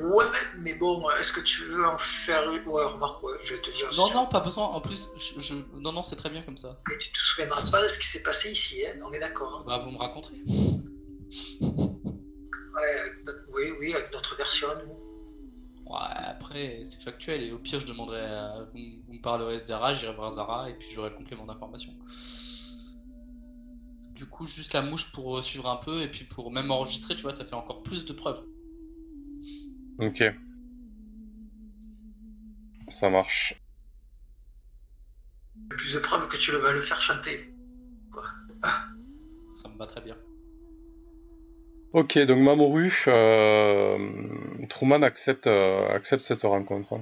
Ouais, mais bon, est-ce que tu veux en faire une? Ouais, remarque, ouais, je vais te dire. Non, non, pas besoin. En plus, je, non, non, c'est très bien comme ça. Mais tu te souviendras pas de ce qui s'est passé ici, hein on est d'accord. Hein bah, vous me raconterez. Ouais, oui, oui, avec notre version, nous. Ouais, après, c'est factuel, et au pire, je demanderai. Vous, vous, me parlerez de Zara, j'irai voir Zara, et puis j'aurai le complément d'information du coup juste la mouche pour euh, suivre un peu et puis pour même enregistrer, tu vois, ça fait encore plus de preuves. Ok. Ça marche. Plus de preuves que tu vas le faire chanter. Ah. Ça me va très bien. Ok, donc Mamoru, euh, Truman accepte, euh, accepte cette rencontre.